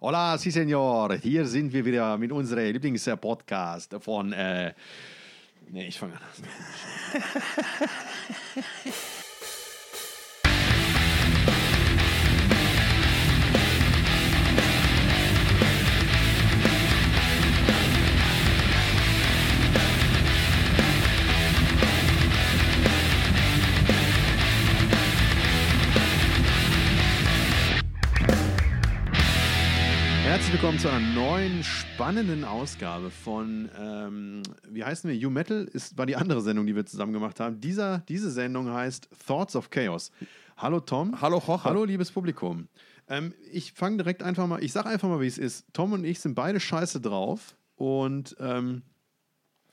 Hola, sí, señor. Hier sind wir wieder mit unserem Lieblingspodcast von. Äh, nee, ich fange an. willkommen zu einer neuen spannenden Ausgabe von, ähm, wie heißen wir? You Metal ist, war die andere Sendung, die wir zusammen gemacht haben. Dieser, diese Sendung heißt Thoughts of Chaos. Hallo Tom. Hallo Jorge. Hallo liebes Publikum. Ähm, ich fange direkt einfach mal, ich sage einfach mal, wie es ist. Tom und ich sind beide scheiße drauf und ähm,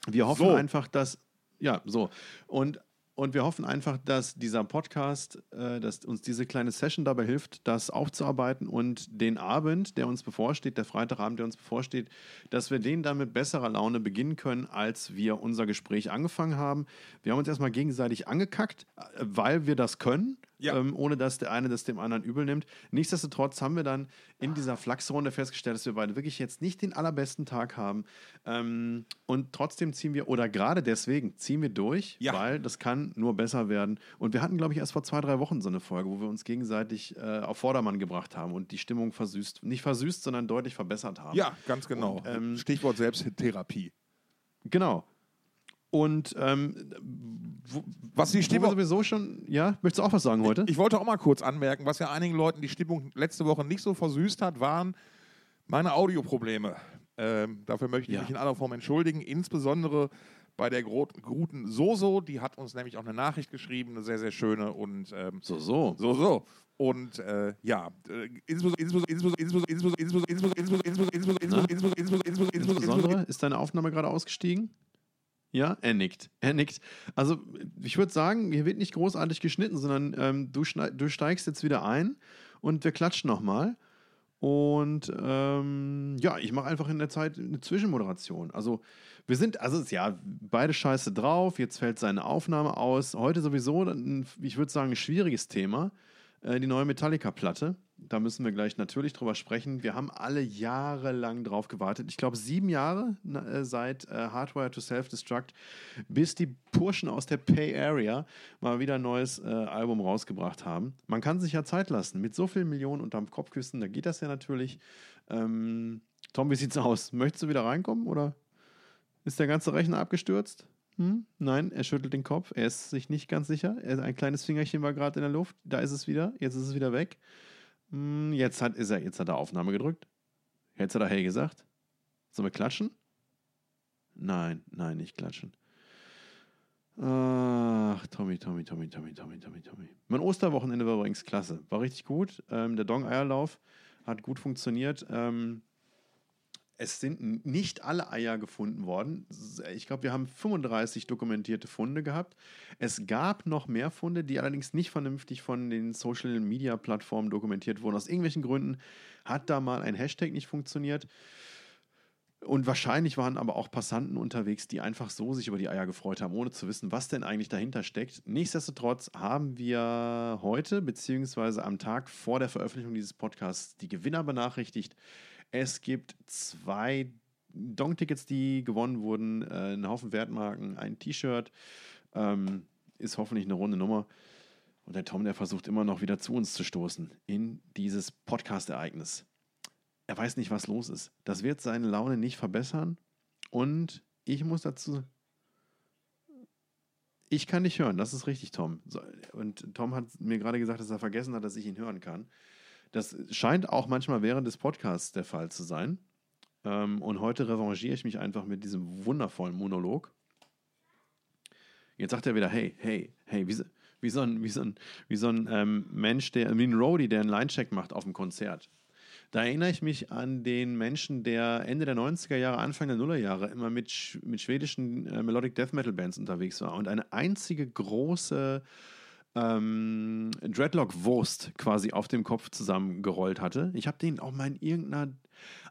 wir hoffen So. einfach, dass, ja, so. Und und wir hoffen einfach, dass dieser Podcast, äh, dass uns diese kleine Session dabei hilft, das aufzuarbeiten und den Abend, der uns bevorsteht, der Freitagabend, der uns bevorsteht, dass wir den dann mit besserer Laune beginnen können, als wir unser Gespräch angefangen haben. Wir haben uns erstmal gegenseitig angekackt, äh, weil wir das können, Ja. ähm, ohne dass der eine das dem anderen übel nimmt. Nichtsdestotrotz haben wir dann in dieser Flachsrunde festgestellt, dass wir beide wirklich jetzt nicht den allerbesten Tag haben. Ähm, und trotzdem ziehen wir, oder gerade deswegen ziehen wir durch, Ja. weil das kann nur besser werden. Und wir hatten, glaube ich, erst vor zwei, drei Wochen so eine Folge, wo wir uns gegenseitig äh, auf Vordermann gebracht haben und die Stimmung versüßt, nicht versüßt, sondern deutlich verbessert haben. Ja, ganz genau. Und, ähm, Stichwort Selbsttherapie. Genau. Und ähm, was die Stimmung sowieso schon, ja, möchtest du auch was sagen heute? Ich, ich, wollte auch mal kurz anmerken, was ja einigen Leuten die Stimmung letzte Woche nicht so versüßt hat, waren meine Audioprobleme. Ähm, dafür möchte ich ja. mich in aller Form entschuldigen, insbesondere bei der Gro guten Soso, die hat uns nämlich auch eine Nachricht geschrieben, eine sehr, sehr schöne und ähm, so, so. so, so. Und äh, ja, insbesondere ist deine Aufnahme gerade ausgestiegen? Ja, er nickt. Er nickt. Also, ich würde sagen, hier wird nicht großartig geschnitten, sondern ähm, du, du steigst jetzt wieder ein und wir klatschen nochmal. Und ähm, ja, ich mache einfach in der Zeit eine Zwischenmoderation. Also, wir sind, also ja, beide scheiße drauf. Jetzt fällt seine Aufnahme aus. Heute sowieso, ein, ich würde sagen, ein schwieriges Thema. Äh, die neue Metallica-Platte. Da müssen wir gleich natürlich drüber sprechen. Wir haben alle jahrelang drauf gewartet. Ich glaube, sieben Jahre äh, seit äh, Hardware to Self-Destruct, bis die Burschen aus der Bay Area mal wieder ein neues äh, Album rausgebracht haben. Man kann sich ja Zeit lassen. Mit so vielen Millionen unterm Kopfkissen, da geht das ja natürlich. Ähm, Tom, wie sieht's aus? Möchtest du wieder reinkommen oder ist der ganze Rechner abgestürzt? Hm? Nein, er schüttelt den Kopf. Er ist sich nicht ganz sicher. Er, ein kleines Fingerchen war gerade in der Luft. Da ist es wieder. Jetzt ist es wieder weg. Hm, Jetzt hat, ist er, jetzt hat er Aufnahme gedrückt. Jetzt hat er Hey gesagt. Sollen wir klatschen? Nein, nein, nicht klatschen. Ach, Tommy, Tommy, Tommy, Tommy, Tommy, Tommy, Tommy. Mein Osterwochenende war übrigens klasse. War richtig gut. Ähm, der Dong-Eierlauf hat gut funktioniert. Ähm, es sind nicht alle Eier gefunden worden. S- Ich glaube, wir haben 35 dokumentierte Funde gehabt. Es gab noch mehr Funde, die allerdings nicht vernünftig von den Social-Media-Plattformen dokumentiert wurden. Aus irgendwelchen Gründen hat da mal ein Hashtag nicht funktioniert. Und wahrscheinlich waren aber auch Passanten unterwegs, die einfach so sich über die Eier gefreut haben, ohne zu wissen, was denn eigentlich dahinter steckt. Nichtsdestotrotz haben wir heute, beziehungsweise am Tag vor der Veröffentlichung dieses Podcasts, die Gewinner benachrichtigt. Es gibt zwei Dong-Tickets, die gewonnen wurden, äh, einen Haufen Wertmarken, ein T-Shirt. Ähm, ist hoffentlich eine runde Nummer. Und der Tom, der versucht immer noch wieder zu uns zu stoßen in dieses Podcast-Ereignis er weiß nicht, was los ist. Das wird seine Laune nicht verbessern. Und ich muss dazu. Ich kann dich hören, das ist richtig, Tom. Und Tom hat mir gerade gesagt, dass er vergessen hat, dass ich ihn hören kann. Das scheint auch manchmal während des Podcasts der Fall zu sein. Ähm, Und heute revanchiere ich mich einfach mit diesem wundervollen Monolog. Jetzt sagt er wieder, hey, hey, hey, wie, so- wie so ein, wie so ein, wie so ein ähm, Mensch, der, wie ein Roadie, der einen Linecheck macht auf dem Konzert. Da erinnere ich mich an den Menschen, der Ende der 90er Jahre, Anfang der Nullerjahre immer mit, mit schwedischen äh, Melodic Death Metal Bands unterwegs war und eine einzige große ähm, Dreadlock-Wurst quasi auf dem Kopf zusammengerollt hatte. Ich habe den auch mal in irgendeiner,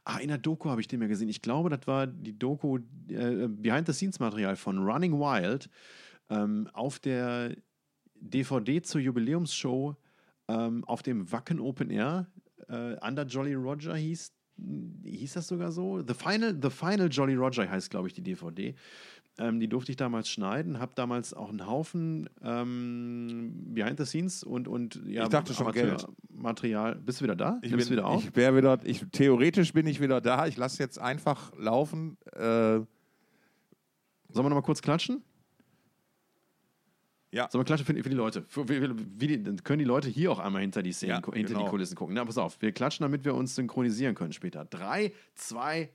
ah, in einer Doku habe ich den mal gesehen. Ich glaube, das war die Doku äh, Behind-the-Scenes-Material von Running Wild ähm, auf der DVD zur Jubiläumsshow ähm, auf dem Wacken Open Air. Äh, Under Jolly Roger hieß hieß das sogar so? The Final, The Final Jolly Roger heißt, glaube ich, die DVD. Ähm, die durfte ich damals schneiden, habe damals auch einen Haufen ähm, Behind the Scenes und, und ja, Ich dachte schon Amateur- Geld. Material. Bist du wieder da? Ich Nimmst bin, wieder auf? Ich wär wieder, ich, theoretisch bin ich wieder da. Ich lasse jetzt einfach laufen. Äh, Sollen wir noch mal kurz klatschen? Ja, Sollen wir klatschen für, die- für die Leute? Für, wie, wie können die Leute hier auch einmal hinter die Szenen, Ja, hinter genau. die Kulissen gucken. Na, pass auf, wir klatschen, damit wir uns synchronisieren können später. Drei, zwei,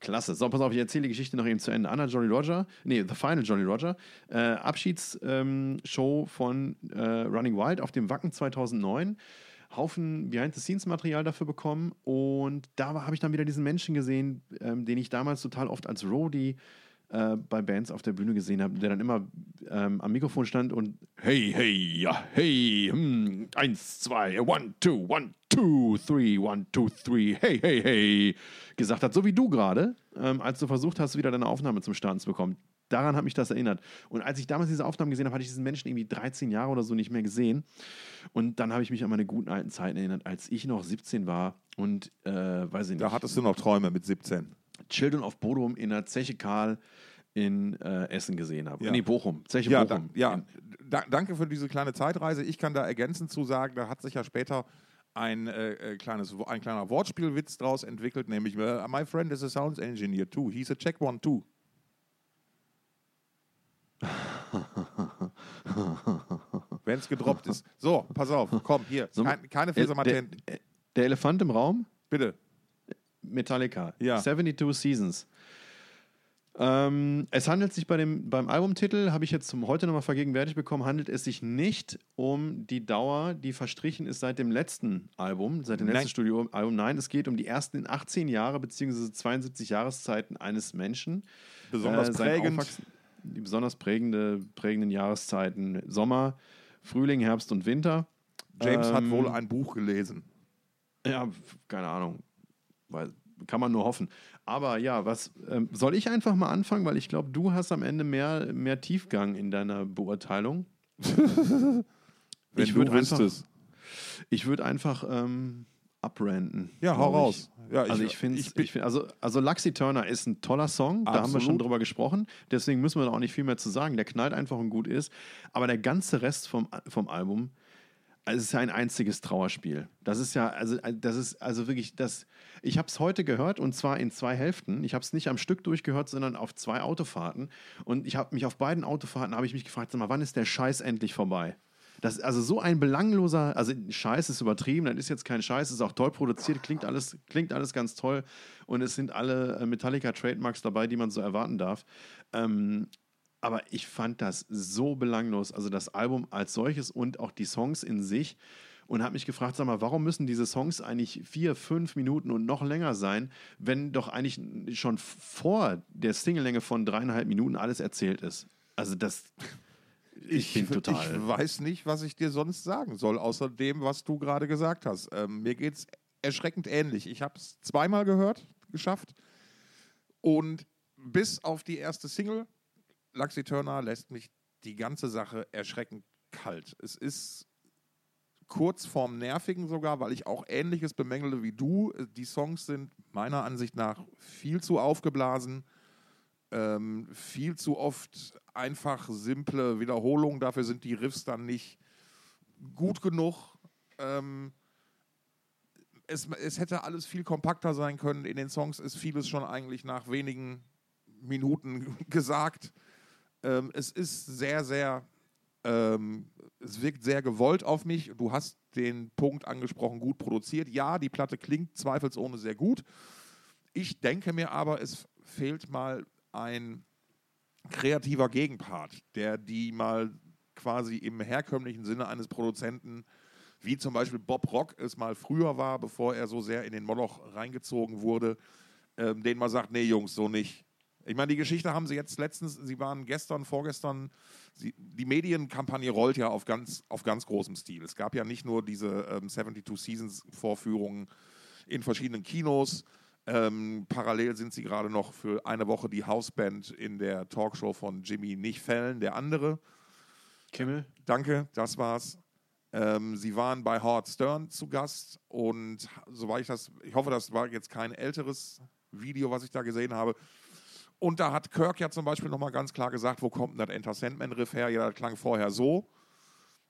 Klasse. So, pass auf, ich erzähle die Geschichte noch eben zu Ende. Anna Jolly Roger, nee, The Final Jolly Roger, äh, Abschiedsshow ähm, von äh, Running Wild auf dem Wacken 2009. Haufen Behind-the-Scenes-Material dafür bekommen und da habe ich dann wieder diesen Menschen gesehen, ähm, den ich damals total oft als Roadie äh, bei Bands auf der Bühne gesehen habe, der dann immer ähm, am Mikrofon stand und hey, hey, ja, hey, hm, eins, zwei, one, two, one, two, three, one, two, three, hey, hey, hey, gesagt hat, so wie du gerade, ähm, als du versucht hast, wieder deine Aufnahme zum Starten zu bekommen. Daran hat mich das erinnert. Und als ich damals diese Aufnahmen gesehen habe, hatte ich diesen Menschen irgendwie 13 Jahre oder so nicht mehr gesehen. Und dann habe ich mich an meine guten alten Zeiten erinnert, als ich noch 17 war und, äh, weiß ich nicht, da hattest du noch Träume mit 17. Children of Bodrum in der Zeche Karl in äh, Essen gesehen habe. Ja. Nee, Bochum. Zeche Ja, Bochum. da, ja da, danke für diese kleine Zeitreise. Ich kann da ergänzend zu sagen, da hat sich ja später ein, äh, äh, kleines, ein kleiner Wortspielwitz draus entwickelt, nämlich äh, My friend is a sound engineer too. He's a check one too. Wenn es gedroppt ist. So, pass auf, komm, hier. So, Kein, keine Fesermatenten. der, der Elefant im Raum, Bitte. Metallica. Ja. 72 Seasons. Ähm, es handelt sich bei dem, beim Albumtitel, habe ich jetzt zum heute nochmal vergegenwärtigt bekommen, handelt es sich nicht um die Dauer, die verstrichen ist seit dem letzten Album, seit dem Nein. letzten Studioalbum. Nein, es geht um die ersten 18 Jahre bzw. 72 Jahreszeiten eines Menschen. Besonders Äh, prägend. Die besonders prägende, prägenden Jahreszeiten Sommer, Frühling, Herbst und Winter. James hat Ähm, wohl ein Buch gelesen. Ja, keine Ahnung. Weil, kann man nur hoffen. Aber ja, was ähm, soll ich einfach mal anfangen, weil ich glaube, du hast am Ende mehr, mehr Tiefgang in deiner Beurteilung. Wenn ich du würd wüsstest. Ich würde einfach ähm, abranten. Ja, hau raus. Ja, also ich finde, ich ich bin- find, also, also Luxy Turner ist ein toller Song, da haben wir schon Absolut. drüber gesprochen, deswegen müssen wir da auch nicht viel mehr zu sagen. Der knallt einfach und gut ist. Aber der ganze Rest vom, vom Album, also es ist ja ein einziges Trauerspiel. Das ist ja, also das ist also wirklich das. Ich habe es heute gehört und zwar in zwei Hälften. Ich habe es nicht am Stück durchgehört, sondern auf zwei Autofahrten. Und ich habe mich auf beiden Autofahrten habe ich mich gefragt, sag mal, wann ist der Scheiß endlich vorbei? Das also so ein belangloser, also Scheiß ist übertrieben, das ist jetzt kein Scheiß, ist auch toll produziert, klingt alles, klingt alles ganz toll und es sind alle äh, Metallica Trademarks dabei, die man so erwarten darf. Ähm, aber ich fand das so belanglos, also das Album als solches und auch die Songs in sich und habe mich gefragt, sag mal, warum müssen diese Songs eigentlich vier, fünf Minuten und noch länger sein, wenn doch eigentlich schon vor der Singellänge von dreieinhalb Minuten alles erzählt ist? Also das, ich bin total. Ich weiß nicht, was ich dir sonst sagen soll, außer dem, was du gerade gesagt hast. Ähm, mir geht es erschreckend ähnlich. Ich habe es zweimal gehört, geschafft. Und bis auf die erste Single, Luxy Turner, lässt mich die ganze Sache erschreckend kalt. Es ist kurz vorm Nervigen sogar, weil ich auch Ähnliches bemängele wie du. Die Songs sind meiner Ansicht nach viel zu aufgeblasen ähm, viel zu oft einfach simple Wiederholungen. Dafür sind die Riffs dann nicht gut genug. Ähm, es, es hätte alles viel kompakter sein können. In den Songs ist vieles schon eigentlich nach wenigen Minuten gesagt. Ähm, es ist sehr, sehr, ähm, es wirkt sehr gewollt auf mich. Du hast den Punkt angesprochen, gut produziert. Ja, die Platte klingt zweifelsohne sehr gut. Ich denke mir aber, es fehlt mal ein kreativer Gegenpart, der die mal quasi im herkömmlichen Sinne eines Produzenten, wie zum Beispiel Bob Rock es mal früher war, bevor er so sehr in den Moloch reingezogen wurde, ähm, den mal sagt, nee Jungs, so nicht. Ich meine, die Geschichte haben sie jetzt letztens, sie waren gestern, vorgestern, sie, die Medienkampagne rollt ja auf ganz, auf ganz großem Stil. Es gab ja nicht nur diese ähm, 72 Seasons Vorführungen in verschiedenen Kinos, ähm, parallel sind sie gerade noch für eine Woche die Hausband in der Talkshow von Jimmy Nicht Fällen, der andere. Kimmel? Danke, das war's. Ähm, sie waren bei Howard Stern zu Gast und soweit ich das, ich hoffe, das war jetzt kein älteres Video, was ich da gesehen habe. Und da hat Kirk ja zum Beispiel nochmal ganz klar gesagt, wo kommt denn das Enter Sandman-Riff her? Ja, das klang vorher so.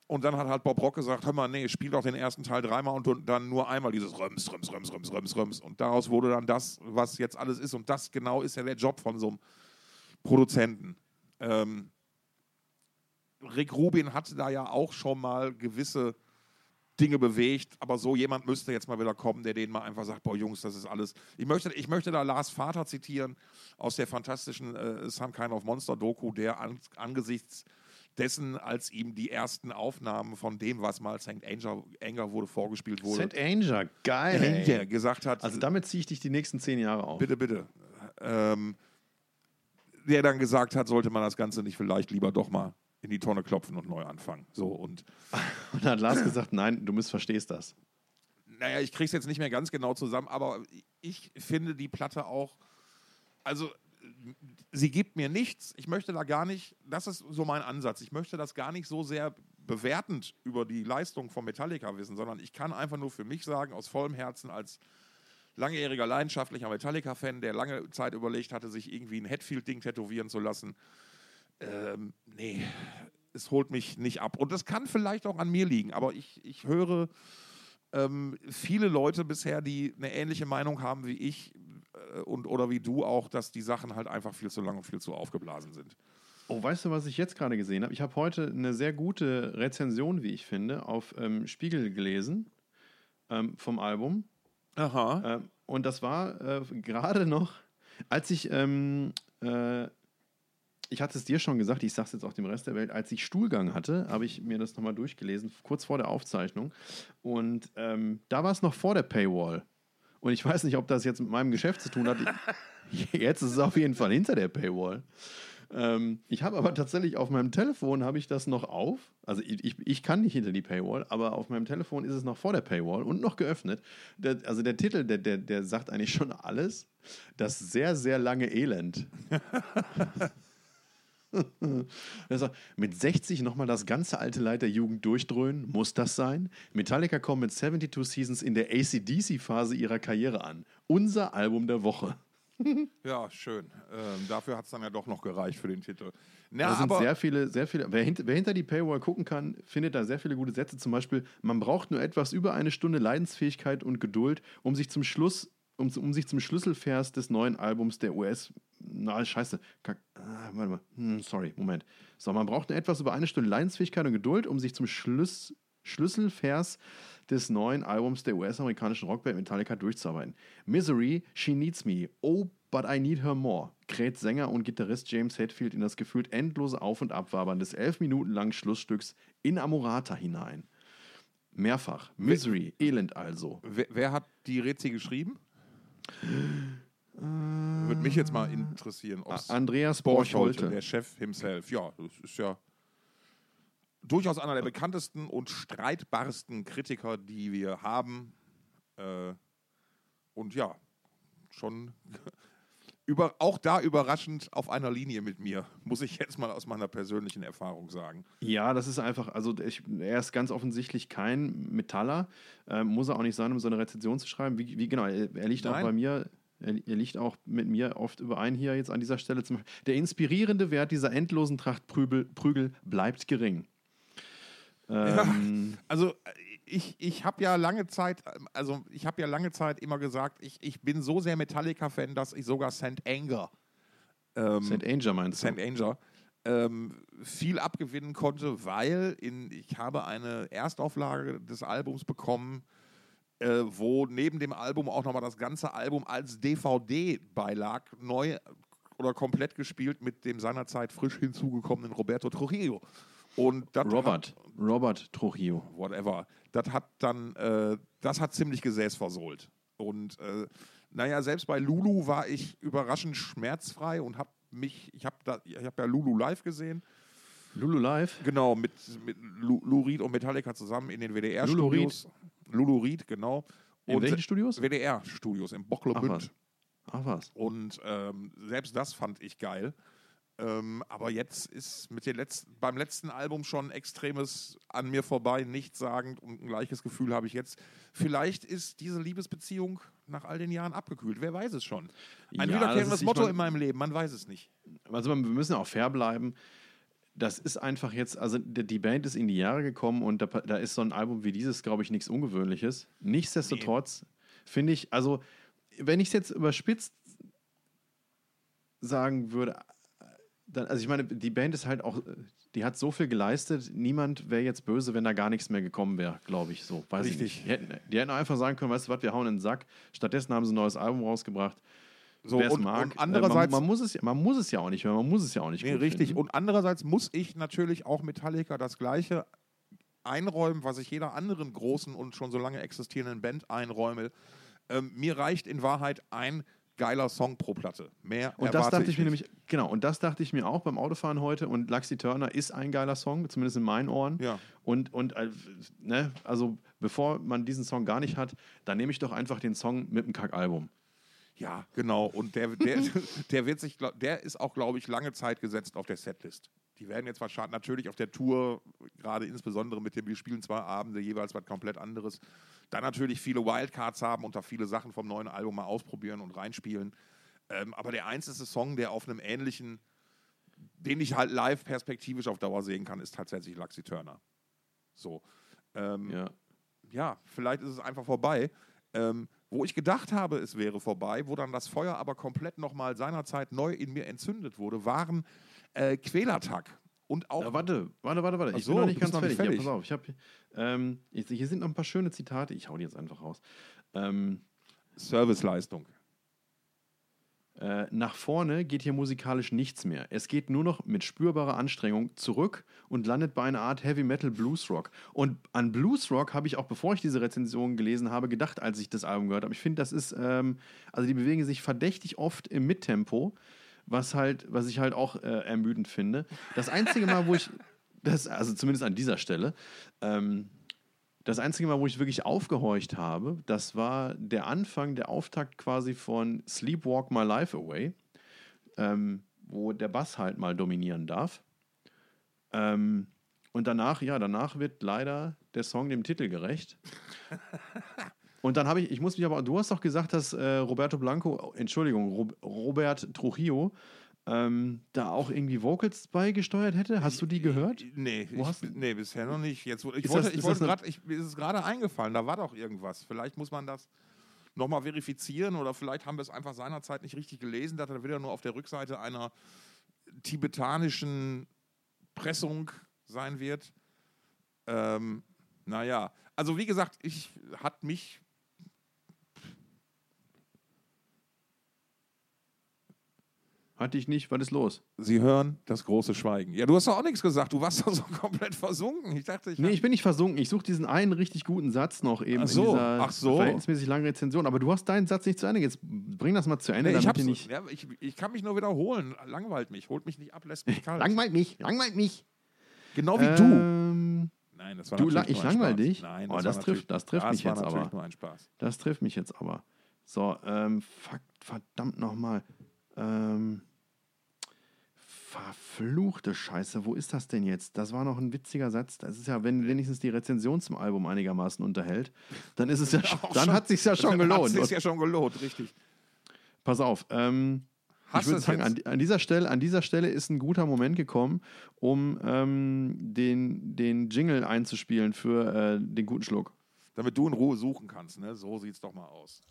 Und dann hat halt Bob Rock gesagt, hör mal, nee, spiel doch den ersten Teil dreimal und dann nur einmal dieses Röms, Röms, Röms, Röms, Röms, Röms. Und daraus wurde dann das, was jetzt alles ist. Und das genau ist ja der Job von so einem Produzenten. Ähm, Rick Rubin hatte da ja auch schon mal gewisse Dinge bewegt, aber so jemand müsste jetzt mal wieder kommen, der denen mal einfach sagt, boah Jungs, das ist alles. Ich möchte, ich möchte da Lars Vater zitieren aus der fantastischen äh, Some Kind of Monster Doku, der an, angesichts dessen, als ihm die ersten Aufnahmen von dem, was mal St. Anger, Anger wurde, vorgespielt wurde, St. Anger, geil. Ey. gesagt hat, Also damit ziehe ich dich die nächsten zehn Jahre auf. bitte, bitte, ähm, der dann gesagt hat, sollte man das Ganze nicht vielleicht lieber doch mal in die Tonne klopfen und neu anfangen. So und Und dann hat Lars gesagt, nein, du missverstehst das. naja, ich kriege es jetzt nicht mehr ganz genau zusammen, aber ich finde die Platte auch, also sie gibt mir nichts. Ich möchte da gar nicht, das ist so mein Ansatz, ich möchte das gar nicht so sehr bewertend über die Leistung von Metallica wissen, sondern ich kann einfach nur für mich sagen, aus vollem Herzen als langjähriger leidenschaftlicher Metallica-Fan, der lange Zeit überlegt hatte, sich irgendwie ein Hatfield-Ding tätowieren zu lassen, ähm, nee, es holt mich nicht ab. Und das kann vielleicht auch an mir liegen, aber ich, ich höre ähm, viele Leute bisher, die eine ähnliche Meinung haben wie ich äh, und oder wie du auch, dass die Sachen halt einfach viel zu lang und viel zu aufgeblasen sind. Oh, weißt du, was ich jetzt gerade gesehen habe? Ich habe heute eine sehr gute Rezension, wie ich finde, auf ähm, Spiegel gelesen ähm, vom Album. Aha. Ähm, und das war äh, gerade noch, als ich, ähm, äh, ich hatte es dir schon gesagt, ich sage es jetzt auch dem Rest der Welt, als ich Stuhlgang hatte, habe ich mir das nochmal durchgelesen, kurz vor der Aufzeichnung. Und ähm, da war es noch vor der Paywall. Und ich weiß nicht, ob das jetzt mit meinem Geschäft zu tun hat. jetzt ist es auf jeden Fall hinter der Paywall. Ähm, ich habe aber tatsächlich auf meinem Telefon habe ich das noch auf. Also ich, ich, kann nicht hinter die Paywall, aber auf meinem Telefon ist es noch vor der Paywall und noch geöffnet. Der, also der Titel, der, der, der sagt eigentlich schon alles. Das sehr, sehr lange Elend. Mit 60 nochmal das ganze alte Leid der Jugend durchdröhnen, muss das sein? Metallica kommen mit 72 Seasons in der ACDC-Phase ihrer Karriere an. Unser Album der Woche. Ja, schön. Ähm, dafür hat es dann ja doch noch gereicht für den Titel. Na, Da sind sehr viele, sehr viele. Wer, hint, wer hinter die Paywall gucken kann, findet da sehr viele gute Sätze. Zum Beispiel, man braucht nur etwas über eine Stunde Leidensfähigkeit und Geduld, um sich zum Schluss, um, um sich zum Schlüsselvers des neuen Albums der US. Na, scheiße. Kack, ah, warte mal. Hm, sorry, Moment. So, man braucht etwas über eine Stunde Leidensfähigkeit und Geduld, um sich zum Schluss, Schlüsselvers des neuen Albums der US-amerikanischen Rockband Metallica durchzuarbeiten. Misery, She Needs Me, Oh, But I Need Her More, kräht Sänger und Gitarrist James Hetfield in das gefühlt endlose Auf- und Abwabern des elf Minuten langen Schlussstücks in Amorata hinein. Mehrfach. Misery, Elend also. wer, wer hat die Rezi geschrieben? Würde mich jetzt mal interessieren, ob es Andreas Borcholte, der Chef himself. Ja, das ist ja durchaus einer der bekanntesten und streitbarsten Kritiker, die wir haben. Äh, und ja, schon über, auch da überraschend auf einer Linie mit mir, muss ich jetzt mal aus meiner persönlichen Erfahrung sagen. Ja, das ist einfach, also ich, er ist ganz offensichtlich kein Metaller. Ähm, muss er auch nicht sein, um so eine Rezension zu schreiben. Wie, wie genau, er, er liegt auch Nein. bei mir. Er, liegt auch mit mir oft überein hier jetzt an dieser Stelle. Zum, der inspirierende Wert dieser endlosen Tracht Prügel, Prügel bleibt gering. Ähm, Also äh, ich, ich habe ja lange Zeit, ähm, also ich habe ja lange Zeit immer gesagt, ich, ich bin so sehr Metallica-Fan, dass ich sogar St. Anger ähm, St. Anger meinst du? St. Anger ähm, viel abgewinnen konnte, weil in, ich habe eine Erstauflage des Albums bekommen, äh, wo neben dem Album auch nochmal das ganze Album als DVD beilag, neu oder komplett gespielt mit dem seinerzeit frisch hinzugekommenen Roberto Trujillo. Und Robert. Robert Trujillo. Hat, whatever. Das hat dann, äh, das hat ziemlich Gesäß versohlt. Und äh, naja, selbst bei Lulu war ich überraschend schmerzfrei und habe mich, ich habe da, ich habe ja Lulu live gesehen. Lulu Live. Genau, mit, mit Lou Reed und Metallica zusammen in den Lulu WDR-Studios. Lulu Reed, genau. In Und welchen Studios? WDR-Studios im Ach Bocklemünd. was. Ach was. Und ähm, selbst das fand ich geil. Ähm, aber jetzt ist mit den letzten, beim letzten Album schon extremes an mir vorbei, nichtssagend und ein gleiches Gefühl habe ich jetzt. Vielleicht ist diese Liebesbeziehung nach all den Jahren abgekühlt. Wer weiß es schon? Ein Ja, wiederkehrendes Motto mein- in meinem Leben, man weiß es nicht. Also wir müssen auch fair bleiben. Das ist einfach jetzt, also die Band ist in die Jahre gekommen und da, da ist so ein Album wie dieses, glaube ich, nichts Ungewöhnliches. Nichtsdestotrotz finde ich, also wenn ich es jetzt überspitzt sagen würde, dann, also ich meine, die Band ist halt auch, die hat so viel geleistet, niemand wäre jetzt böse, wenn da gar nichts mehr gekommen wäre, glaube ich so. Weiß Richtig. Ich nicht. Die, hätten, die hätten einfach sagen können, weißt du was, wir hauen in den Sack. Stattdessen haben sie ein neues Album rausgebracht. So, und, mag. und Äh, andererseits, man, man, muss es, ja- man muss es ja auch nicht hören, man muss es ja auch nicht nee, richtig. finden. Und andererseits muss ich natürlich auch Metallica das Gleiche einräumen, was ich jeder anderen großen und schon so lange existierenden Band einräume. Ähm, mir reicht in Wahrheit ein geiler Song pro Platte. Mehr Und das dachte ich mir nicht. nämlich, genau, und das dachte ich mir auch beim Autofahren heute. Und Luxy Turner ist ein geiler Song, zumindest in meinen Ohren. Ja. Und, und äh, ne, also bevor man diesen Song gar nicht hat, dann nehme ich doch einfach den Song mit dem Kackalbum. Ja, genau. Und der, der, der wird sich, der ist auch, glaube ich, lange Zeit gesetzt auf der Setlist. Die werden jetzt wahrscheinlich natürlich auf der Tour, gerade insbesondere mit dem, wir spielen zwei Abende, jeweils was komplett anderes, dann natürlich viele Wildcards haben und da viele Sachen vom neuen Album mal ausprobieren und reinspielen. Ähm, aber der einzige Song, der auf einem ähnlichen, den ich halt live perspektivisch auf Dauer sehen kann, ist tatsächlich Luxy Turner. So. Ähm, Ja. ja, vielleicht ist es einfach vorbei. Ähm, wo ich gedacht habe, es wäre vorbei, wo dann das Feuer aber komplett nochmal seinerzeit neu in mir entzündet wurde, waren äh, Quälertag. Und auch Ja, warte, warte, warte, warte. Ach Ich so, bin noch nicht ganz noch fertig. fertig. Ja, pass auf, ich habe ähm, hier sind noch ein paar schöne Zitate. Ich hau die jetzt einfach raus. Ähm, Serviceleistung. Äh, nach vorne geht hier musikalisch nichts mehr. Es geht nur noch mit spürbarer Anstrengung zurück und landet bei einer Art Heavy Metal Blues Rock. Und an Blues Rock habe ich auch, bevor ich diese Rezension gelesen habe, gedacht, als ich das Album gehört habe. Ich finde, das ist, ähm, also die bewegen sich verdächtig oft im Mittempo, was halt, was ich halt auch äh, ermüdend finde. Das einzige Mal, wo ich, das, also zumindest an dieser Stelle, ähm, das einzige Mal, wo ich wirklich aufgehorcht habe, das war der Anfang, der Auftakt quasi von Sleepwalk My Life Away, ähm, wo der Bass halt mal dominieren darf. Ähm, und danach, ja, danach wird leider der Song dem Titel gerecht. Und dann habe ich, ich muss mich aber, du hast doch gesagt, dass äh, Roberto Blanco, Entschuldigung, Rob, Robert Trujillo, ähm, da auch irgendwie Vocals beigesteuert hätte. Hast du die gehört? Nee, Wo ich, nee bisher noch nicht. Jetzt, ich Ist wollte, das- ich wollte ich, mir ist es gerade eingefallen, da war doch irgendwas. Vielleicht muss man das nochmal verifizieren oder vielleicht haben wir es einfach seinerzeit nicht richtig gelesen, dass er wieder nur auf der Rückseite einer tibetanischen Pressung sein wird. Ähm, naja, also wie gesagt, ich hat mich Hatte ich nicht, was ist los? Sie hören das große Schweigen. Ja, du hast doch auch nichts gesagt. Du warst doch so komplett versunken. Ich dachte, ich Nee, ich bin nicht versunken. Ich suche diesen einen richtig guten Satz noch eben Ach so, in dieser ach so. verhältnismäßig langen Rezension. Aber du hast deinen Satz nicht zu Ende. Jetzt bring das mal zu Ende, Nee, ich, damit hab's, ihr nicht. ja, ich, ich kann mich nur wiederholen. Langweilt mich. Holt mich nicht ab, lässt mich kalt. Langweilt mich, langweilt mich. genau wie du. Ähm, Nein, das war du, natürlich la- ich nur ein langweil Spaß. dich? Nein, Oh, das, das war trifft- natürlich- das trifft mich war jetzt natürlich aber. nur ein Spaß. das trifft mich jetzt aber. So, ähm, fuck, verdammt nochmal. Ähm, verfluchte Scheiße, wo ist das denn jetzt? Das war noch ein witziger Satz. Das ist ja, wenn wenigstens die Rezension zum Album einigermaßen unterhält, dann ist es ja schon, dann hat sich ja schon Hat gelohnt. sich Und, ja schon gelohnt, richtig. pass auf, ähm, ich würde sagen, an, an, dieser Stelle, an dieser Stelle ist ein guter Moment gekommen, um ähm, den, den Jingle einzuspielen für äh, den guten Schluck. Damit du in Ruhe suchen kannst. Ne? So sieht's doch mal aus.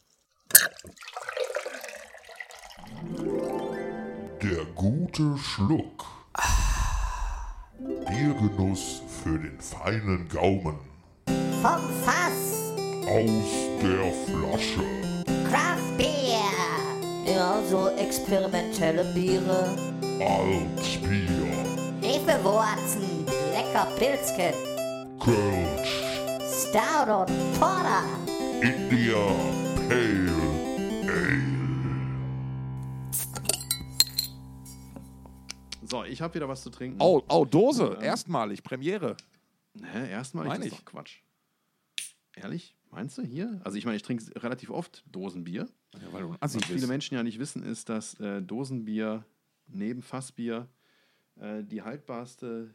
Der gute Schluck. Biergenuss für den feinen Gaumen. Vom Fass, Aus der Flasche. Craft Beer. Ja, so experimentelle Biere. Altbier. Hefewurzen, lecker Pilzken, Kölsch. Stout und Porter. India Pale Ale. So, ich habe wieder was zu trinken. Oh, oh Dose. Erstmalig. Premiere. Hä, erstmal, ich Meine ist ich. doch Quatsch. Ehrlich? Meinst du hier? Also ich meine, ich trinke relativ oft Dosenbier. Ja, weil du ein Assi Was viele Menschen ja nicht wissen, ist, dass äh, Dosenbier neben Fassbier äh, die haltbarste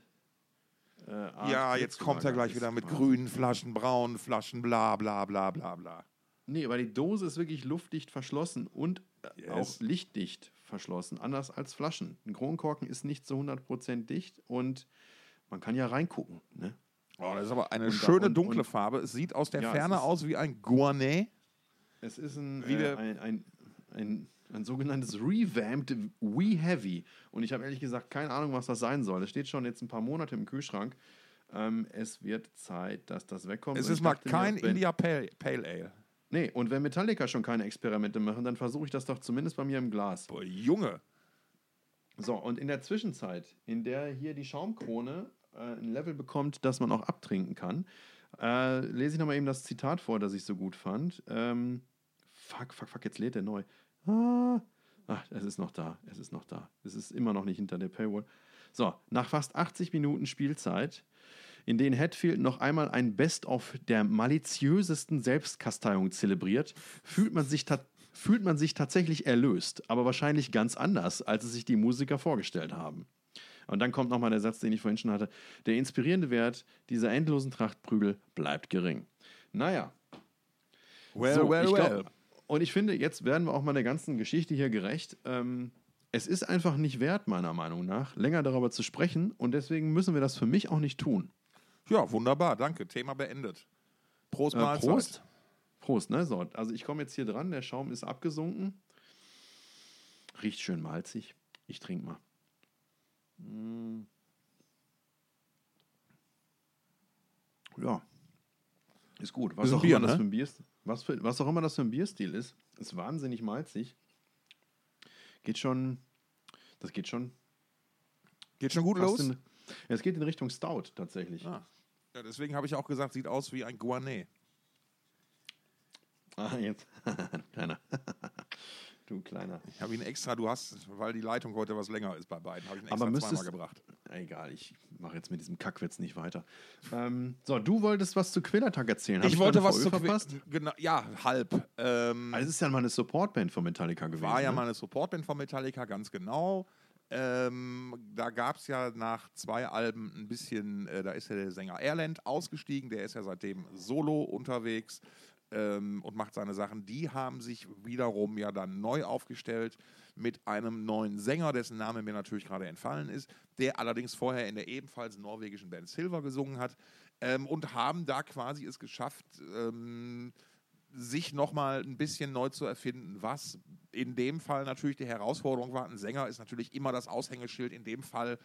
äh, Art Ja, jetzt kommt er gleich wieder mit quasi. grünen Flaschen, braunen Flaschen, bla bla bla bla bla. Nee, aber die Dose ist wirklich luftdicht verschlossen und äh, Yes. auch lichtdicht verschlossen, anders als Flaschen. Ein Kronkorken ist nicht zu 100% dicht und man kann ja reingucken. Ne? Oh, das ist aber eine Und schöne und- dunkle und- Farbe. Es sieht aus der Ja, Ferne aus wie ein Gournay. Es ist ein, äh, ein, ein, ein, ein sogenanntes Revamped We Heavy. Und ich habe ehrlich gesagt keine Ahnung, was das sein soll. Es steht schon jetzt ein paar Monate im Kühlschrank. Ähm, es wird Zeit, dass das wegkommt. Es ist mal kein India Pale, Pale Ale. Nee, und wenn Metallica schon keine Experimente machen, dann versuche ich das doch zumindest bei mir im Glas. Boah, Junge. So, und in der Zwischenzeit, in der hier die Schaumkrone äh, ein Level bekommt, das man auch abtrinken kann, äh, lese ich nochmal eben das Zitat vor, das ich so gut fand. Ähm, fuck, fuck, fuck, jetzt lädt er neu. Ah, ach, es ist noch da, es ist noch da. Es ist immer noch nicht hinter der Paywall. So, nach fast 80 Minuten Spielzeit, in denen Hatfield noch einmal ein Best-of der maliziösesten Selbstkasteiung zelebriert, fühlt man sich ta- fühlt man sich tatsächlich erlöst, aber wahrscheinlich ganz anders, als es sich die Musiker vorgestellt haben. Und dann kommt nochmal der Satz, den ich vorhin schon hatte. Der inspirierende Wert dieser endlosen Trachtprügel bleibt gering. Naja. Well, so, well, glaub, well. Und ich finde, jetzt werden wir auch mal der ganzen Geschichte hier gerecht. Ähm, es ist einfach nicht wert, meiner Meinung nach, länger darüber zu sprechen. Und deswegen müssen wir das für mich auch nicht tun. Ja, wunderbar, danke. Thema beendet. Prost, Äh, Mahlzeit. Prost. Prost, ne? So, also ich komme jetzt hier dran, der Schaum ist abgesunken. Riecht schön malzig. Ich trinke mal. Mm. Ja. Ist gut. Was Ist auch, Bier, immer das ne? für ein Bier ist, was, für, was auch immer das für ein Bierstil ist, ist wahnsinnig malzig. Geht schon. Das geht schon. Geht schon gut los? In, es geht in Richtung Stout tatsächlich. Ah. Ja, deswegen habe ich auch gesagt, sieht aus wie ein Gournay. Ah, jetzt. Kleiner. du Kleiner. Ich habe ihn extra, du hast, weil die Leitung heute was länger ist bei beiden, habe ich ihn Aber extra zweimal müsstest- gebracht. Egal, ich mache jetzt mit diesem Kackwitz nicht weiter. Ähm, so, du wolltest was zu Quillertag erzählen. Hab Ich wollte deine was zu verpasst? Genau, ja, halb. Ähm, Also, es ist ja mal eine Supportband von Metallica gewesen. war ja ne? mal eine Supportband von Metallica, ganz genau. Ähm, da gab es ja nach zwei Alben ein bisschen, äh, da ist ja der Sänger Erland ausgestiegen, der ist ja seitdem solo unterwegs ähm, und macht seine Sachen. Die haben sich wiederum ja dann neu aufgestellt mit einem neuen Sänger, dessen Name mir natürlich gerade entfallen ist, der allerdings vorher in der ebenfalls norwegischen Band Silver gesungen hat ähm, und haben da quasi es geschafft, ähm, sich nochmal ein bisschen neu zu erfinden, was in dem Fall natürlich die Herausforderung war. Ein Sänger ist natürlich immer das Aushängeschild. In dem Fall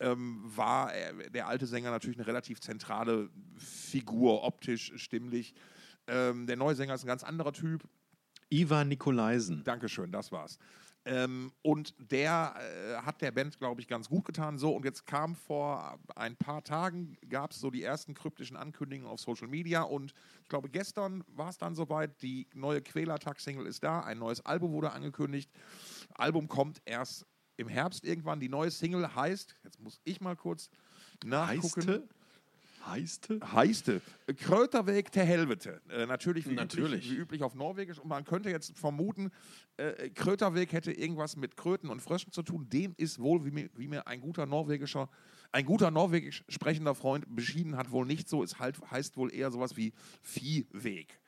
ähm, war er, der alte Sänger natürlich eine relativ zentrale Figur, optisch, stimmlich. Ähm, der neue Sänger ist ein ganz anderer Typ. Ivan Nikolaisen. Dankeschön, das war's. Ähm, und der äh, hat der Band, glaube ich, ganz gut getan. So, und jetzt kam vor ein paar Tagen, gab es so die ersten kryptischen Ankündigungen auf Social Media. Und ich glaube, gestern war es dann soweit, die neue Quälertag-Single ist da, ein neues Album wurde angekündigt. Album kommt erst im Herbst irgendwann. Die neue Single heißt, jetzt muss ich mal kurz nachgucken. Heiste? Heiste? Heiste. Kröterweg der Helvete. Äh, natürlich, wie, Natürlich. Üblich, wie üblich auf Norwegisch. Und man könnte jetzt vermuten, äh, Kröterweg hätte irgendwas mit Kröten und Fröschen zu tun. Dem ist wohl, wie mir, wie mir ein guter norwegischer, ein guter norwegisch sprechender Freund beschieden hat, wohl nicht so. Es halt, heißt wohl eher sowas wie Viehweg.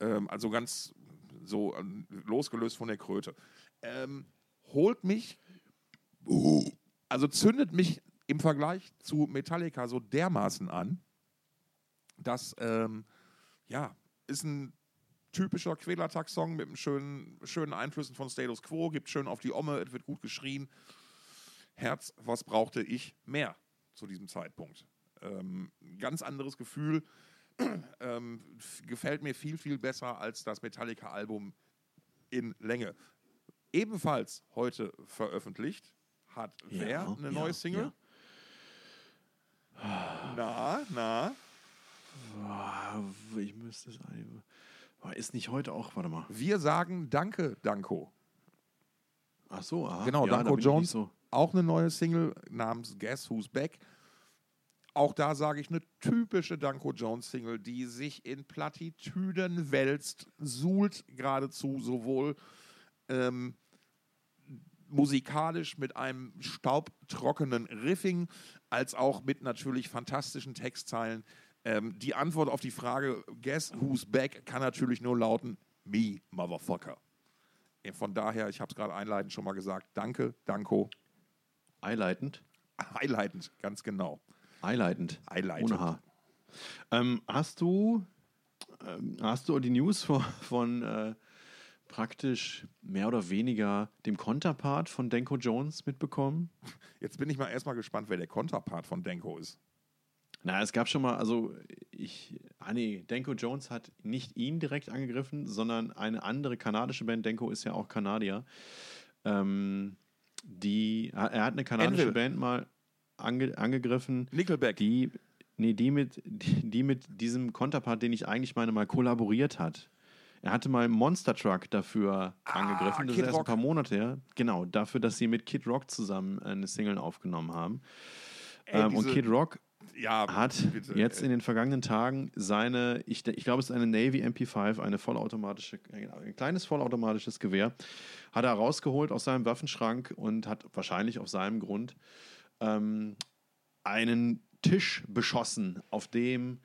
Ähm, also ganz so ähm, losgelöst von der Kröte. Ähm, holt mich, also zündet mich im Vergleich zu Metallica so dermaßen an, dass, ähm, ja, ist ein typischer Quälertag-Song mit einem schönen, schönen Einflüssen von Status Quo, gibt schön auf die Omme, es wird gut geschrien. Herz, was brauchte ich mehr zu diesem Zeitpunkt? Ähm, ganz anderes Gefühl, ähm, gefällt mir viel, viel besser als das Metallica-Album in Länge. Ebenfalls heute veröffentlicht hat wer Ja, eine ja, neue Single? Na, na. Ah, Ich müsste es eigentlich. Ist nicht heute auch, warte mal. Wir sagen Danke, Danko. Ach so, aha. Genau, ja, da Danko nicht Jones. So. Auch eine neue Single namens Guess Who's Back. Auch da sage ich eine typische Danko Jones Single, die sich in Plattitüden wälzt, suhlt geradezu sowohl ähm, musikalisch mit einem staubtrockenen Riffing, als auch mit natürlich fantastischen Textzeilen. Ähm, die Antwort auf die Frage, Guess who's back, kann natürlich nur lauten, me, motherfucker. Äh, Von daher, ich habe es gerade einleitend schon mal gesagt, danke, Danko. Eileitend. Highlightend, ganz genau. Eileitend. Eileitend. Ohne H. Ähm, hast du ähm, hast du die News von, von äh, praktisch mehr oder weniger dem Konterpart von Denko Jones mitbekommen? Jetzt bin ich mal erstmal gespannt, wer der Konterpart von Denko ist. Na, es gab schon mal, also ich, ah nee, Denko Jones hat nicht ihn direkt angegriffen, sondern eine andere kanadische Band, Denko ist ja auch Kanadier, ähm, die, er hat eine kanadische Anvil. Band mal ange, angegriffen, Nickelback. die, nee, die mit, die, die mit diesem Konterpart, den ich eigentlich meine, mal kollaboriert hat. Er hatte mal Monster Truck dafür angegriffen, das Kid ist erst Rock. ein paar Monate her. Genau, dafür, dass sie mit Kid Rock zusammen eine Single aufgenommen haben. Ey, ähm, und Kid Rock ja, hat bitte, jetzt äh, in den vergangenen Tagen seine, ich, ich glaube, es ist eine Navy MP5, eine vollautomatische, ein kleines vollautomatisches Gewehr, hat er rausgeholt aus seinem Waffenschrank und hat wahrscheinlich auf seinem Grund ähm, einen Tisch beschossen, auf dem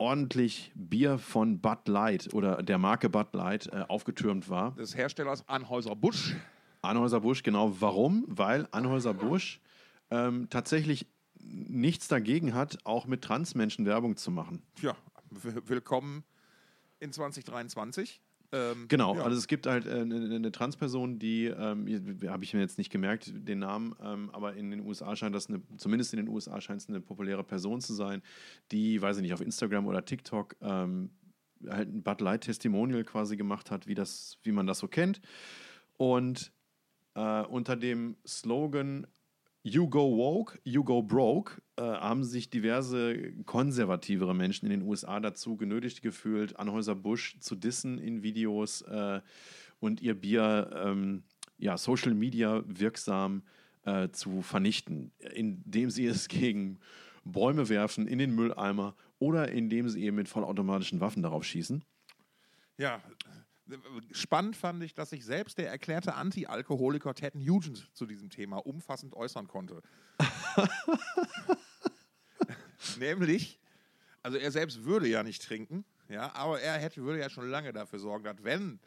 ordentlich Bier von Bud Light oder der Marke Bud Light äh, aufgetürmt war. des Herstellers Anhäuser-Busch. Anhäuser-Busch, genau. Warum? Weil Anhäuser-Busch ähm, tatsächlich nichts dagegen hat, auch mit Transmenschen Werbung zu machen. Ja, willkommen in 2023. Ähm, Genau, ja. also es gibt halt äh, eine, eine Transperson, die, ähm, habe ich mir jetzt nicht gemerkt, den Namen, ähm, aber in den USA scheint das, eine, zumindest in den USA scheint es eine populäre Person zu sein, die, weiß ich nicht, auf Instagram oder TikTok ähm, halt ein Bud Light Testimonial quasi gemacht hat, wie, das, wie man das so kennt. Und äh, unter dem Slogan You go woke, you go broke, äh, haben sich diverse konservativere Menschen in den USA dazu genötigt gefühlt, Anhäuser-Busch zu dissen in Videos äh, und ihr Bier ähm, ja, Social Media wirksam äh, zu vernichten, indem sie es gegen Bäume werfen, in den Mülleimer oder indem sie eben mit vollautomatischen Waffen darauf schießen. Ja, spannend fand ich, dass sich selbst der erklärte Anti-Alkoholiker Ted Nugent zu diesem Thema umfassend äußern konnte. Nämlich, also er selbst würde ja nicht trinken, ja, aber er hätte, würde ja schon lange dafür sorgen, dass wenn,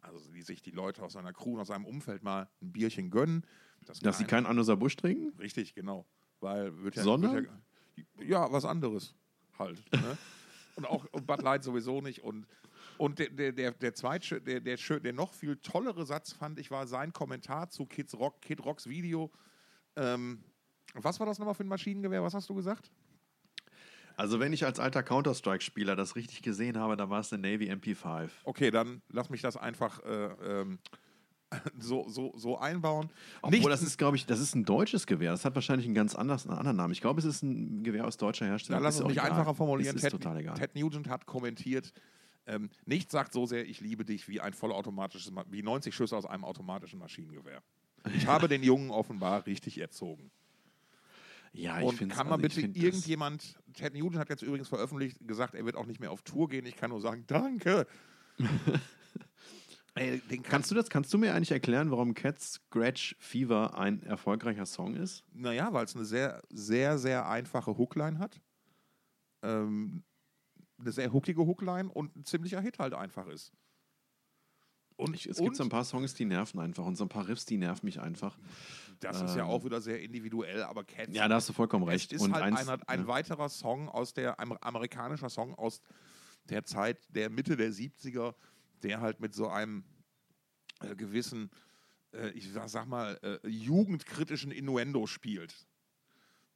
also die sich die Leute aus seiner Crew, aus seinem Umfeld mal ein Bierchen gönnen, dass, Dass sie kein- keinen Anhäuser-Busch trinken? Richtig, genau. Weil wird ja, Sondern? Wird ja, ja, was anderes halt. Ne? und auch und Bud Light sowieso nicht. Und, und der, der, der, der zweite, der, der, der noch viel tollere Satz fand ich, war sein Kommentar zu Kids Rock, Kid Rocks Video. Ähm, was war das nochmal für ein Maschinengewehr? Was hast du gesagt? Also wenn ich als alter Counter-Strike-Spieler das richtig gesehen habe, dann war es eine Navy MP5. Okay, dann lass mich das einfach äh, ähm, so, so, so einbauen. Obwohl, Nicht- das ist, glaube ich, das ist ein deutsches Gewehr. Das hat wahrscheinlich einen ganz anders, einen anderen Namen. Ich glaube, es ist ein Gewehr aus deutscher Herstellung. Dann lass Ist auch mich egal. einfacher formulieren. Es ist Ted, total egal. Ted Nugent hat kommentiert, ähm, nichts sagt so sehr, ich liebe dich, wie ein vollautomatisches, Ma- wie 90 Schüsse aus einem automatischen Maschinengewehr. Ich habe den Jungen offenbar richtig erzogen. ja, ich Und kann man also bitte irgendjemand, Ted Nugent hat jetzt übrigens veröffentlicht, gesagt, er wird auch nicht mehr auf Tour gehen. Ich kann nur sagen, danke. Ey, den Kannst du das, kannst du mir eigentlich erklären, warum Cat Scratch Fever ein erfolgreicher Song ist? Naja, weil es eine sehr, sehr, sehr einfache Hookline hat. Ähm, eine sehr hookige Hookline und ein ziemlicher Hit halt einfach ist. Und, Ich, es gibt so ein paar Songs, die nerven einfach und so ein paar Riffs, die nerven mich einfach. das ist ja ähm, auch wieder sehr individuell, aber Cats Ja, da hast du vollkommen es recht. ist und halt eins, einer, ein ne? weiterer Song aus der, ein amerikanischer Song aus der Zeit der Mitte der 70er, der halt mit so einem äh, gewissen, äh, ich sag, sag mal, äh, jugendkritischen Innuendo spielt.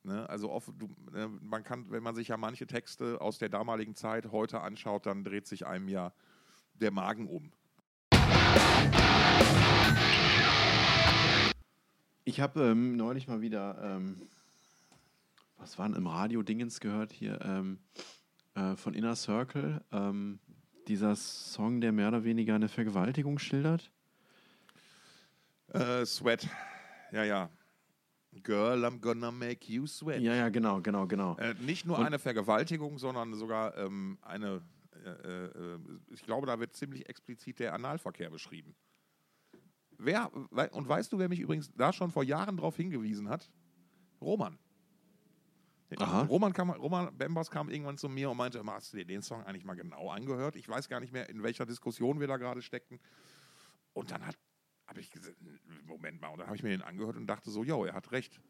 Ne? Also oft, du, äh, man kann, wenn man sich ja manche Texte aus der damaligen Zeit heute anschaut, dann dreht sich einem ja der Magen um. Ich habe ähm, neulich mal wieder, ähm, was war denn im Radio Dingens gehört hier, ähm, äh, von Inner Circle, ähm, dieser Song, der mehr oder weniger eine Vergewaltigung schildert. Äh, Sweat. Ja, ja. Girl, I'm gonna make you sweat. Ja, ja, genau, genau, genau. Äh, nicht nur Und- eine Vergewaltigung, sondern sogar ähm, eine, äh, äh, ich glaube, da wird ziemlich explizit der Analverkehr beschrieben. wer, und weißt du, wer mich übrigens da schon vor Jahren darauf hingewiesen hat? Roman. Aha. Roman, kam, Roman Bembers kam irgendwann zu mir und meinte, hast du dir den Song eigentlich mal genau angehört? Ich weiß gar nicht mehr, in welcher Diskussion wir da gerade steckten. Und dann hat habe ich gesagt, Moment mal, und dann habe ich mir den angehört und dachte so, jo, er hat recht.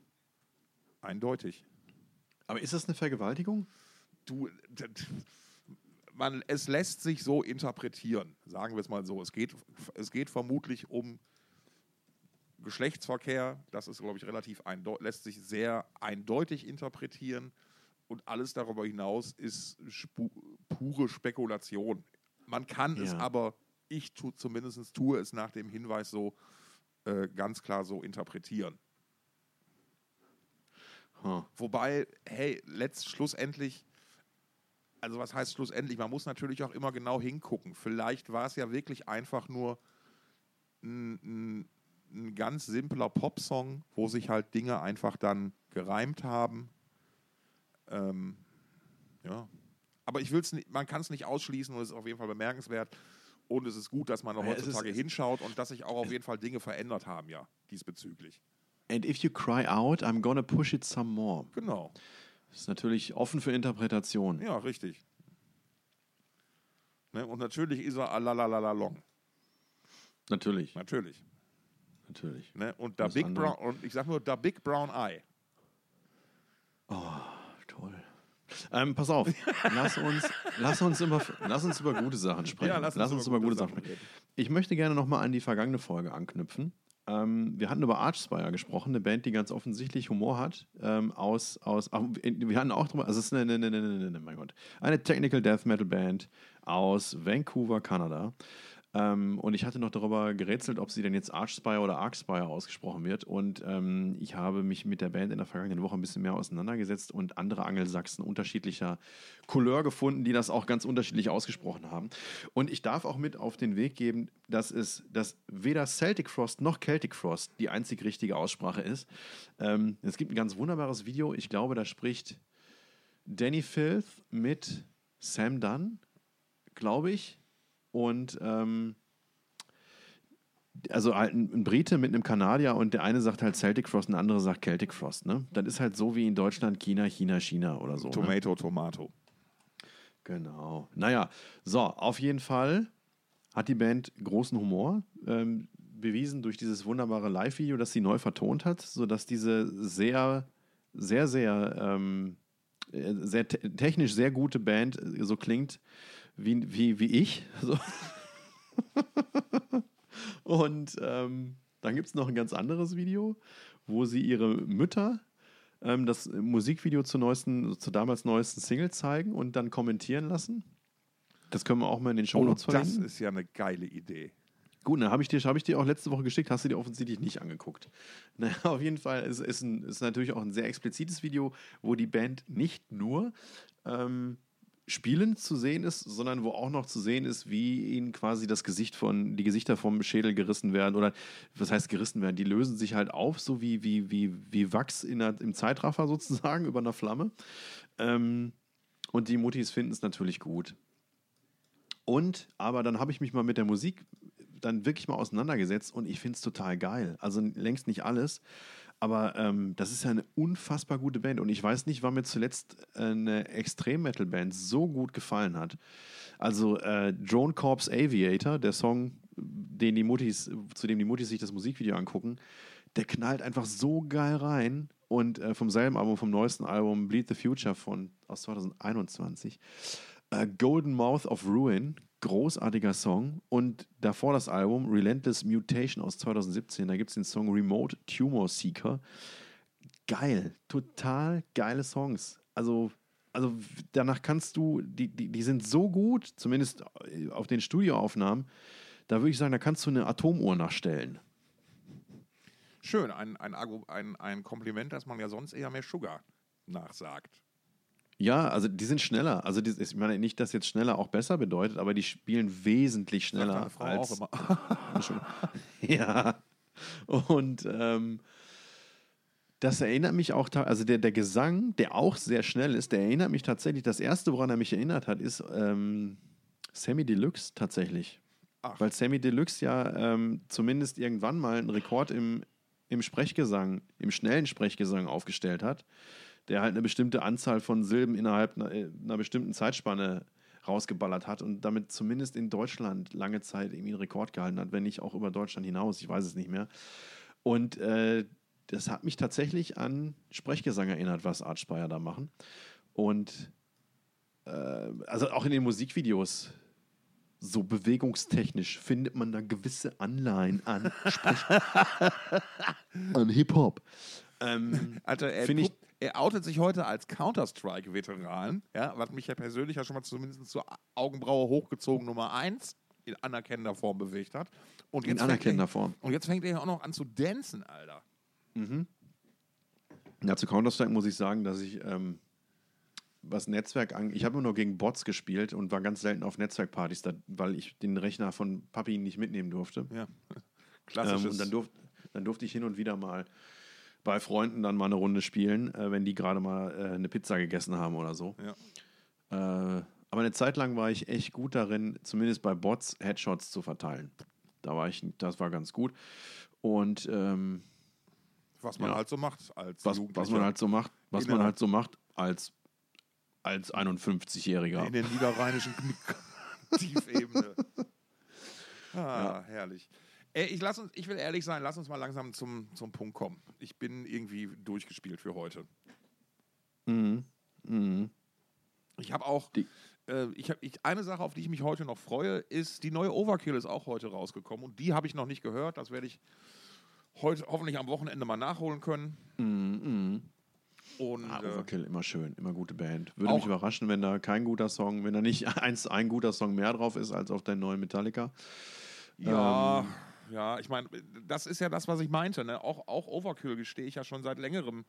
Eindeutig. Aber ist das eine Vergewaltigung? Du, man, es lässt sich so interpretieren, sagen wir es mal so. Es geht, es geht vermutlich um Geschlechtsverkehr. Das ist, glaube ich, relativ lässt sich sehr eindeutig interpretieren. Und alles darüber hinaus ist spu pure Spekulation. Man kann es Ja. aber, ich tu, zumindest tue es nach dem Hinweis so äh, ganz klar so interpretieren. Huh. Wobei, hey, letzt, schlussendlich, also was heißt schlussendlich? Man muss natürlich auch immer genau hingucken. Vielleicht war es ja wirklich einfach nur ein, ganz simpler Popsong, wo sich halt Dinge einfach dann gereimt haben. Ähm, ja. Aber ich will es nicht, man kann es nicht ausschließen und es ist auf jeden Fall bemerkenswert. Und es ist gut, dass man Ja, ist- heutzutage es- hinschaut und dass sich auch auf jeden Fall Dinge verändert haben, ja, diesbezüglich. And if you cry out, I'm gonna push it some more. Genau. Das ist natürlich offen für Interpretation. Ja, richtig. Ne? Und natürlich ist er alalalala long. Natürlich, Natürlich. natürlich. Ne? Und da Big andere- Brown, und ich sag nur, da Big Brown Eye. Toll. Ähm, pass auf, lass uns, lass, uns immer, lass uns über gute Sachen sprechen. Ja, lass uns über gute Sachen sprechen. Ich möchte gerne nochmal an die vergangene Folge anknüpfen. Ähm, wir hatten über Archspire gesprochen, eine Band, die ganz offensichtlich Humor hat. Ähm, aus, aus, wir hatten auch drüber, also es ist eine, eine, eine, eine, eine, mein Gott, eine Technical Death Metal Band aus Vancouver, Kanada. Ähm, und ich hatte noch darüber gerätselt, ob sie denn jetzt Archspire oder Arcspire ausgesprochen wird. Und ähm, ich habe mich mit der Band in der vergangenen Woche ein bisschen mehr auseinandergesetzt und andere Angelsachsen unterschiedlicher Couleur gefunden, die das auch ganz unterschiedlich ausgesprochen haben. Und ich darf auch mit auf den Weg geben, dass es dass weder Celtic Frost noch Celtic Frost die einzig richtige Aussprache ist. Ähm, es gibt ein ganz wunderbares Video. Ich glaube, da spricht Danny Filth mit Sam Dunn, glaube ich. Und ähm, also ein, Brite mit einem Kanadier und der eine sagt halt Celtic Frost und der andere sagt Celtic Frost. Ne? Das ist halt so wie in Deutschland China, China, China oder so. Ne? Tomato, Tomato. Genau. Naja, so, auf jeden Fall hat die Band großen Humor, ähm, bewiesen durch dieses wunderbare Live-Video, das sie neu vertont hat, sodass diese sehr, sehr, sehr, ähm, äh, sehr te technisch sehr gute Band äh, so klingt wie, wie, wie ich. So. Und ähm, dann gibt es noch ein ganz anderes Video, wo sie ihre Mütter ähm, das Musikvideo zur, neuesten, zur damals neuesten Single zeigen und dann kommentieren lassen. Das können wir auch mal in den Show Oh, Notes das verlinken. ist ja eine geile Idee. Gut, dann habe ich, dir- hab ich dir auch letzte Woche geschickt, hast du dir offensichtlich nicht angeguckt. Naja, auf jeden Fall ist es ein, ist natürlich auch ein sehr explizites Video, wo die Band nicht nur ähm, spielend zu sehen ist, sondern wo auch noch zu sehen ist, wie ihnen quasi das Gesicht von, die Gesichter vom Schädel gerissen werden oder was heißt gerissen werden? Die lösen sich halt auf, so wie, wie, wie, wie Wachs in der, im Zeitraffer sozusagen über einer Flamme. Ähm, und die Muttis finden es natürlich gut. Und, aber dann habe ich mich mal mit der Musik dann wirklich mal auseinandergesetzt und ich finde es total geil. Also längst nicht alles, aber ähm, das ist ja eine unfassbar gute Band und ich weiß nicht, wann mir zuletzt eine Extrem-Metal-Band so gut gefallen hat. Also äh, Drone Corps Aviator, der Song, den die Muttis, zu dem die Muttis sich das Musikvideo angucken, der knallt einfach so geil rein. Und äh, vom selben Album, vom neuesten Album Bleed the Future von, aus 2021, äh, Golden Mouth of Ruin, großartiger Song. Und davor das Album Relentless Mutation aus 2017, da gibt es den Song Remote Tumor Seeker. Geil, total geile Songs. Also, also danach kannst du, die, die, die sind so gut, zumindest auf den Studioaufnahmen, da würde ich sagen, da kannst du eine Atomuhr nachstellen. Schön, ein, ein, ein, ein Kompliment, das man ja sonst eher mehr Sugar nachsagt. Ja, also die sind schneller. Also die, ich meine nicht, dass jetzt schneller auch besser bedeutet, aber die spielen wesentlich schneller Frau als. auch immer. Ja. Und ähm, das erinnert mich auch, also der, der Gesang, der auch sehr schnell ist, der erinnert mich tatsächlich, das erste, woran er mich erinnert hat, ist ähm, Sammy Deluxe tatsächlich. Ach. Weil Sammy Deluxe ja ähm, zumindest irgendwann mal einen Rekord im, im Sprechgesang, im schnellen Sprechgesang aufgestellt hat, der halt eine bestimmte Anzahl von Silben innerhalb einer, äh, einer bestimmten Zeitspanne rausgeballert hat und damit zumindest in Deutschland lange Zeit irgendwie einen Rekord gehalten hat, wenn nicht auch über Deutschland hinaus, ich weiß es nicht mehr. Und äh, das hat mich tatsächlich an Sprechgesang erinnert, was Art Speyer da machen. Und äh, also auch in den Musikvideos so bewegungstechnisch findet man da gewisse Anleihen an, an Hip-Hop. Ähm, Alter, er, ich- er outet sich heute als Counter-Strike-Veteran, ja, was mich ja persönlich ja schon mal zumindest zur Augenbraue hochgezogen Nummer 1 in anerkennender Form bewegt hat. Und in anerkennender er, Form. Und jetzt fängt er ja auch noch an zu dancen, Alter. Ja, zu Counter-Strike muss ich sagen, dass ich, ähm, was Netzwerk angeht, ich habe immer nur gegen Bots gespielt und war ganz selten auf Netzwerkpartys, da, weil ich den Rechner von Papi nicht mitnehmen durfte. Ja. Ähm, Klassisches. und dann, durf, dann durfte ich hin und wieder mal bei Freunden dann mal eine Runde spielen, äh, wenn die gerade mal äh, eine Pizza gegessen haben oder so. ja. Äh, aber eine Zeit lang war ich echt gut darin, zumindest bei Bots Headshots zu verteilen. Da war ich, das war ganz gut. Und ähm, Was man Ja. halt so macht als was, Jugendlicher. was man halt so macht, was man halt so macht als, als 51-Jähriger. in der niederrheinischen Tiefebene. Ah, herrlich. Äh, ich, lass uns, ich will ehrlich sein, lass uns mal langsam zum, zum Punkt kommen. Ich bin irgendwie durchgespielt für heute. Mhm. Mhm. Ich habe auch, Die- äh, ich hab, ich, eine Sache, auf die ich mich heute noch freue, ist, die neue Overkill ist auch heute rausgekommen und die habe ich noch nicht gehört. Das werde ich heute hoffentlich am Wochenende mal nachholen können. Mhm. Und Ah, äh, Overkill, immer schön, immer gute Band. Würde mich überraschen, wenn da kein guter Song, wenn da nicht eins, ein guter Song mehr drauf ist als auf deinem neuen Metallica. Ja, Ähm, ja, ich meine, das ist ja das, was ich meinte. Ne? Auch, auch Overkill gestehe ich ja schon seit längerem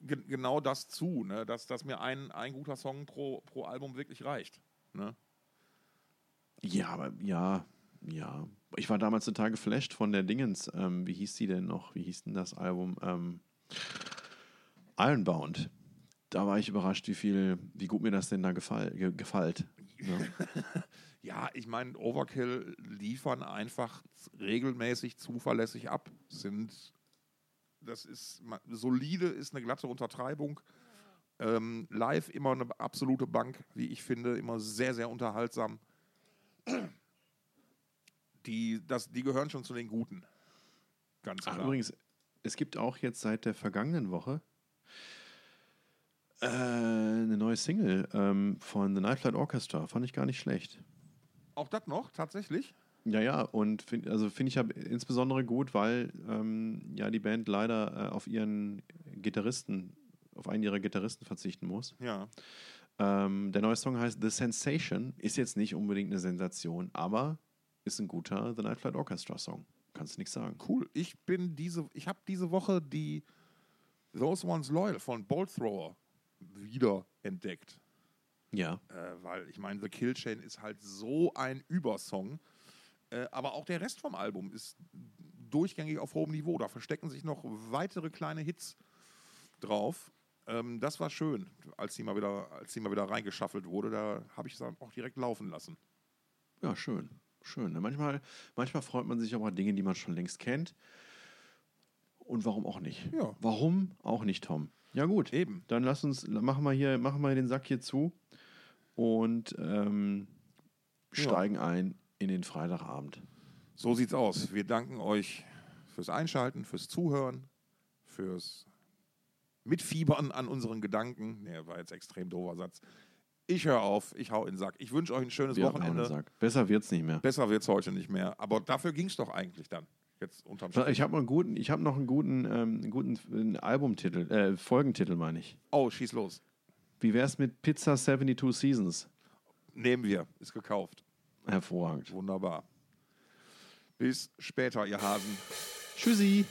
ge genau das zu, ne? dass, dass mir ein, ein guter Song pro, pro Album wirklich reicht. Ne? Ja, aber ja, ja. Ich war damals total geflasht von der Dingens. Ähm, wie hieß die denn noch? Wie hieß denn das Album? Ähm, Ironbound. Da war ich überrascht, wie viel, wie gut mir das denn da gefall, ge, gefällt. Ne? Ja, ich meine, Overkill liefern einfach regelmäßig zuverlässig ab. Sind, das ist solide, ist eine glatte Untertreibung. Ähm, live immer eine absolute Bank, wie ich finde, immer sehr, sehr unterhaltsam. Die, das, die gehören schon zu den Guten. Ganz Ach, klar. übrigens, es gibt auch jetzt seit der vergangenen Woche äh, eine neue Single ähm, von The Night Flight Orchestra. Fand ich gar nicht schlecht. Auch das noch, tatsächlich? Ja, ja, und find, also finde ich ja insbesondere gut, weil ähm, ja die Band leider äh, auf ihren Gitarristen, auf einen ihrer Gitarristen verzichten muss. Ja. Ähm, der neue Song heißt The Sensation, ist jetzt nicht unbedingt eine Sensation, aber ist ein guter The Night Flight Orchestra Song. Kannst nichts sagen. Cool. Ich bin diese, ich habe diese Woche die Those Ones Loyal von Bolt Thrower wieder entdeckt. Ja. Äh, weil ich meine, The Kill Chain ist halt so ein Übersong. Äh, aber auch der Rest vom Album ist durchgängig auf hohem Niveau. Da verstecken sich noch weitere kleine Hits drauf. Ähm, das war schön, als die mal wieder, als die mal wieder reingeschaffelt wurde. Da habe ich es dann auch direkt laufen lassen. Ja, schön. Schön. ne? Manchmal, manchmal freut man sich auch an Dinge, die man schon längst kennt. Und warum auch nicht? Ja. Warum auch nicht, Tom? Ja, gut. Eben. Dann lass uns, machen wir hier, machen wir den Sack hier zu und ähm, Ja. steigen ein in den Freitagabend. So sieht's aus. Wir danken euch fürs Einschalten, fürs Zuhören, fürs Mitfiebern an unseren Gedanken. Nee, war jetzt extrem doofer Satz. Ich höre auf, ich hau in den Sack. Ich wünsche euch ein schönes Wir Wochenende. Besser wird's nicht mehr. Besser wird's heute nicht mehr. Aber dafür ging's doch eigentlich dann. Jetzt unterm Strich. Ich habe noch einen guten, ich habe noch einen guten, ähm, einen guten Albumtitel, äh, Folgentitel meine ich. Oh, schieß los. Wie wär's mit Pizza 72 Seasons? Nehmen wir. Ist gekauft. Hervorragend. Wunderbar. Bis später, ihr Hasen. Tschüssi.